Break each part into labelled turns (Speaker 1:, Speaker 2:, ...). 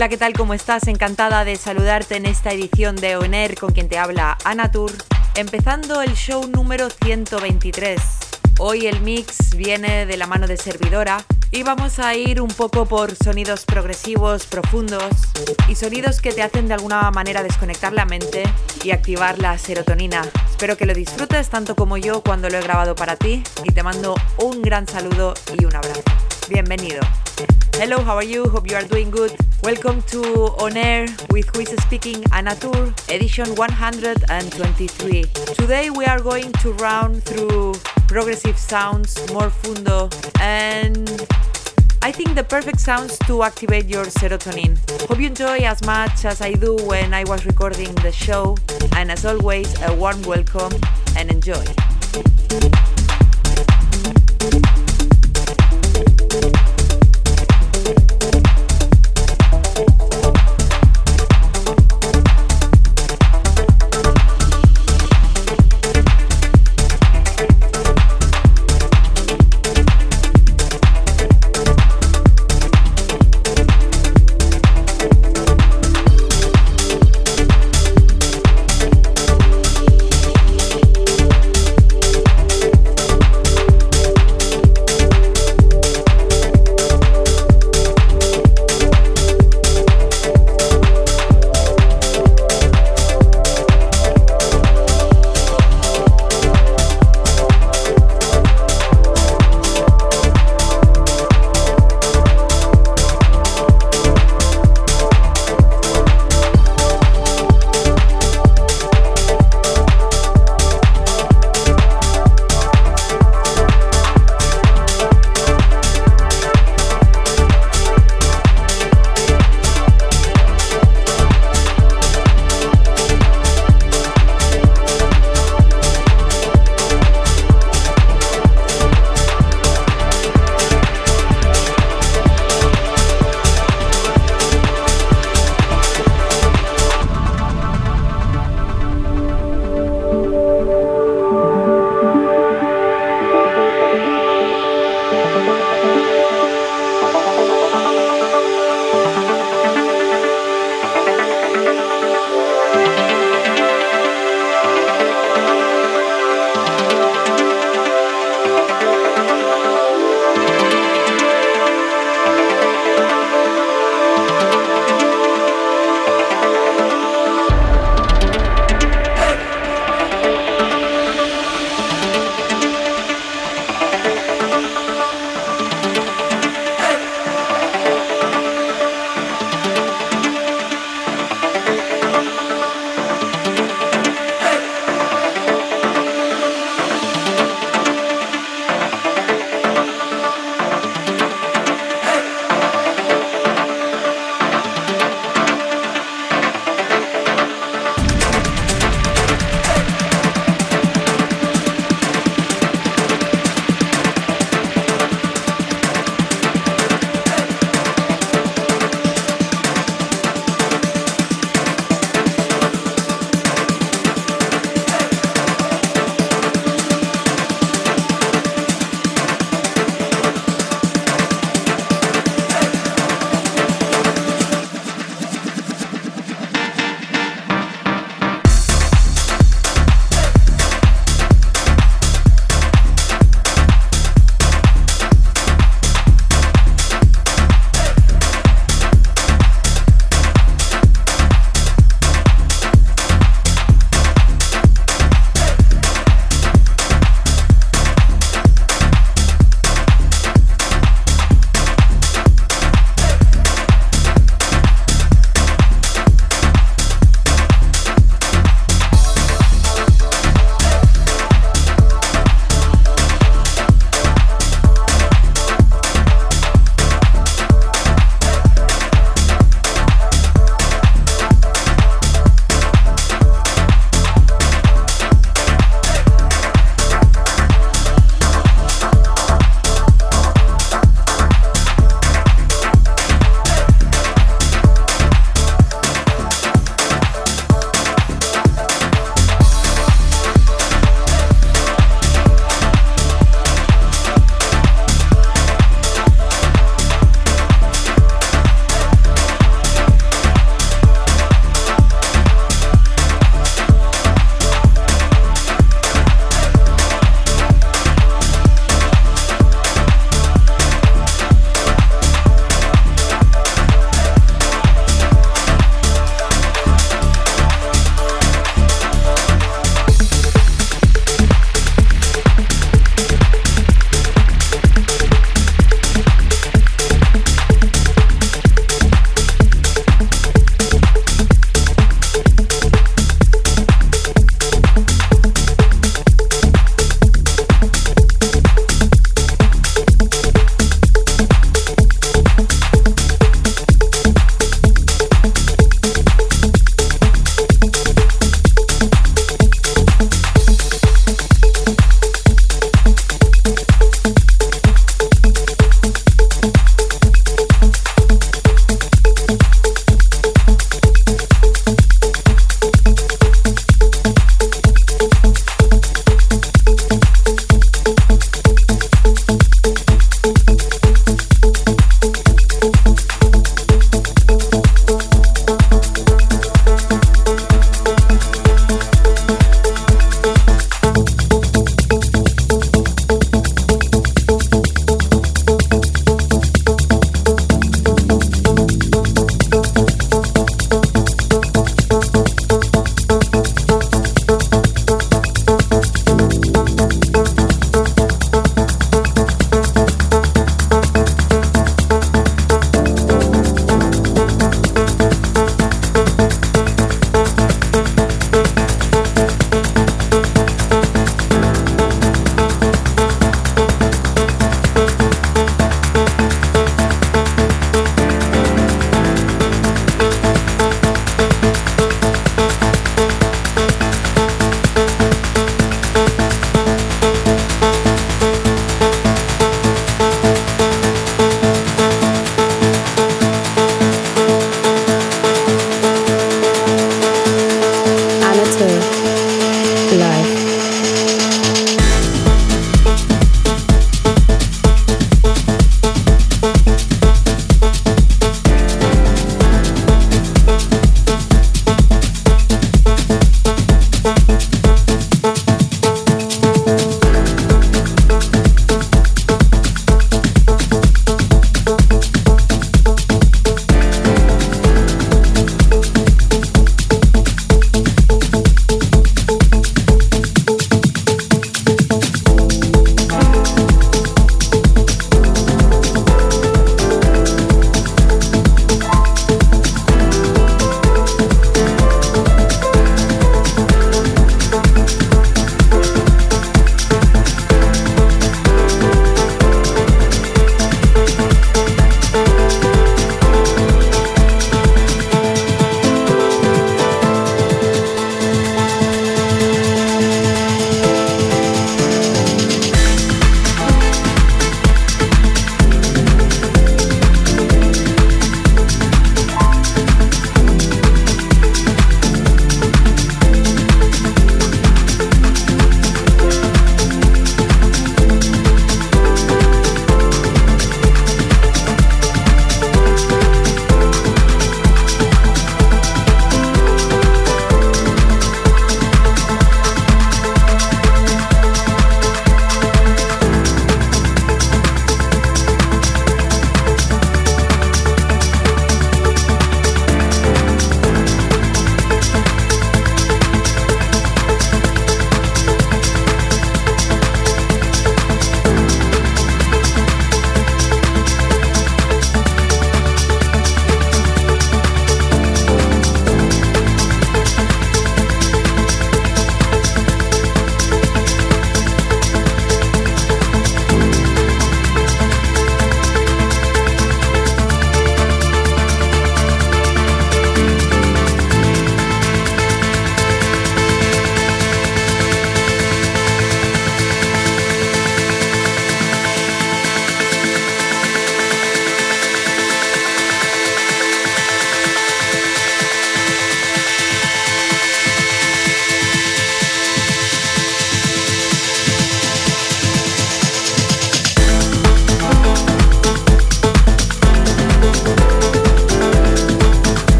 Speaker 1: Hola, ¿qué tal? ¿Cómo estás? Encantada de saludarte en esta edición de ONER con quien te habla Anatur, empezando el show número 123. Hoy el mix viene de la mano de servidora y vamos a ir un poco por sonidos progresivos, profundos y sonidos que te hacen de alguna manera desconectar la mente y activar la serotonina. Espero que lo disfrutes tanto como yo cuando lo he grabado para ti y te mando un gran saludo y un abrazo. Bienvenido. Hello, how are you? Hope you are doing good. Welcome to On Air with Who is Speaking Anna Tur, edition 123. Today we are going to round through progressive sounds, more fundo, and I think the perfect sounds to activate your serotonin. Hope you enjoy as much as I do when I was recording the show, and as always, a warm welcome and enjoy.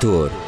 Speaker 2: Tour.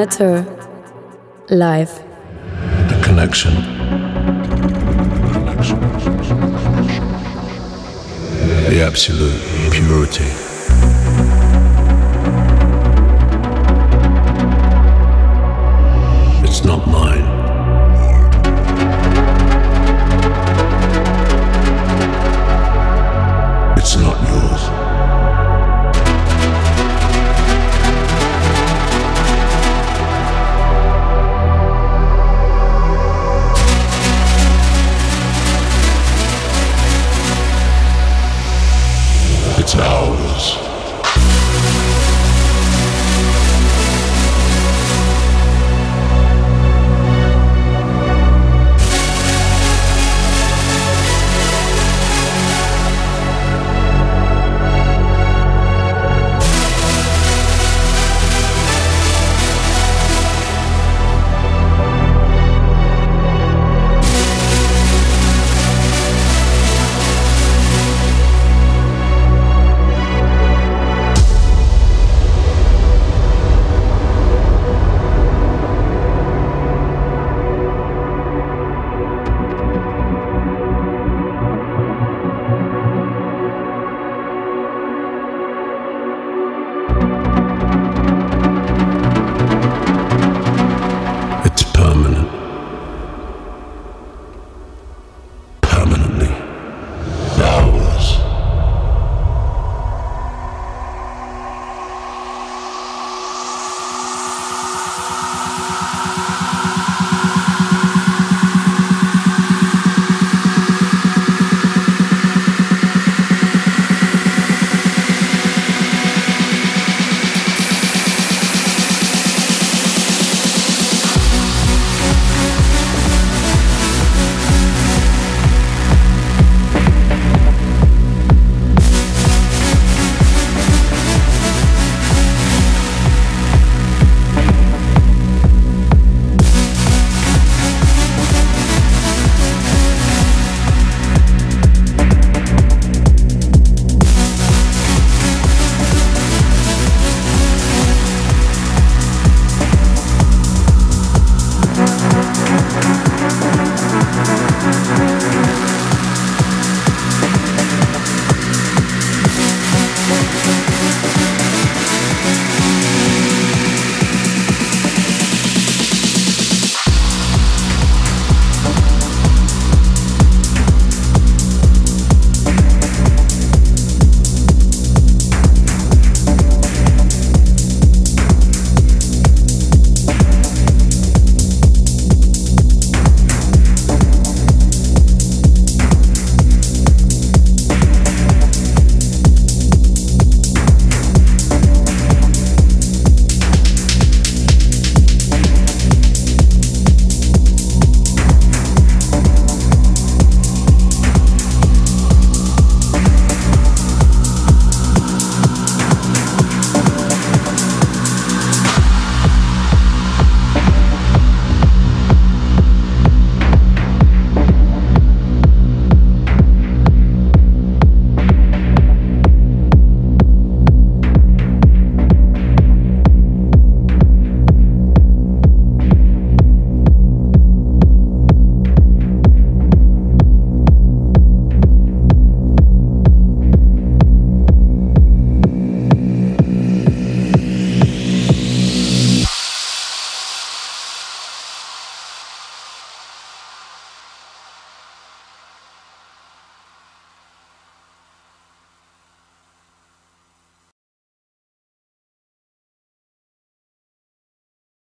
Speaker 2: Anna
Speaker 3: Tur. Live.
Speaker 4: The connection. The absolute purity.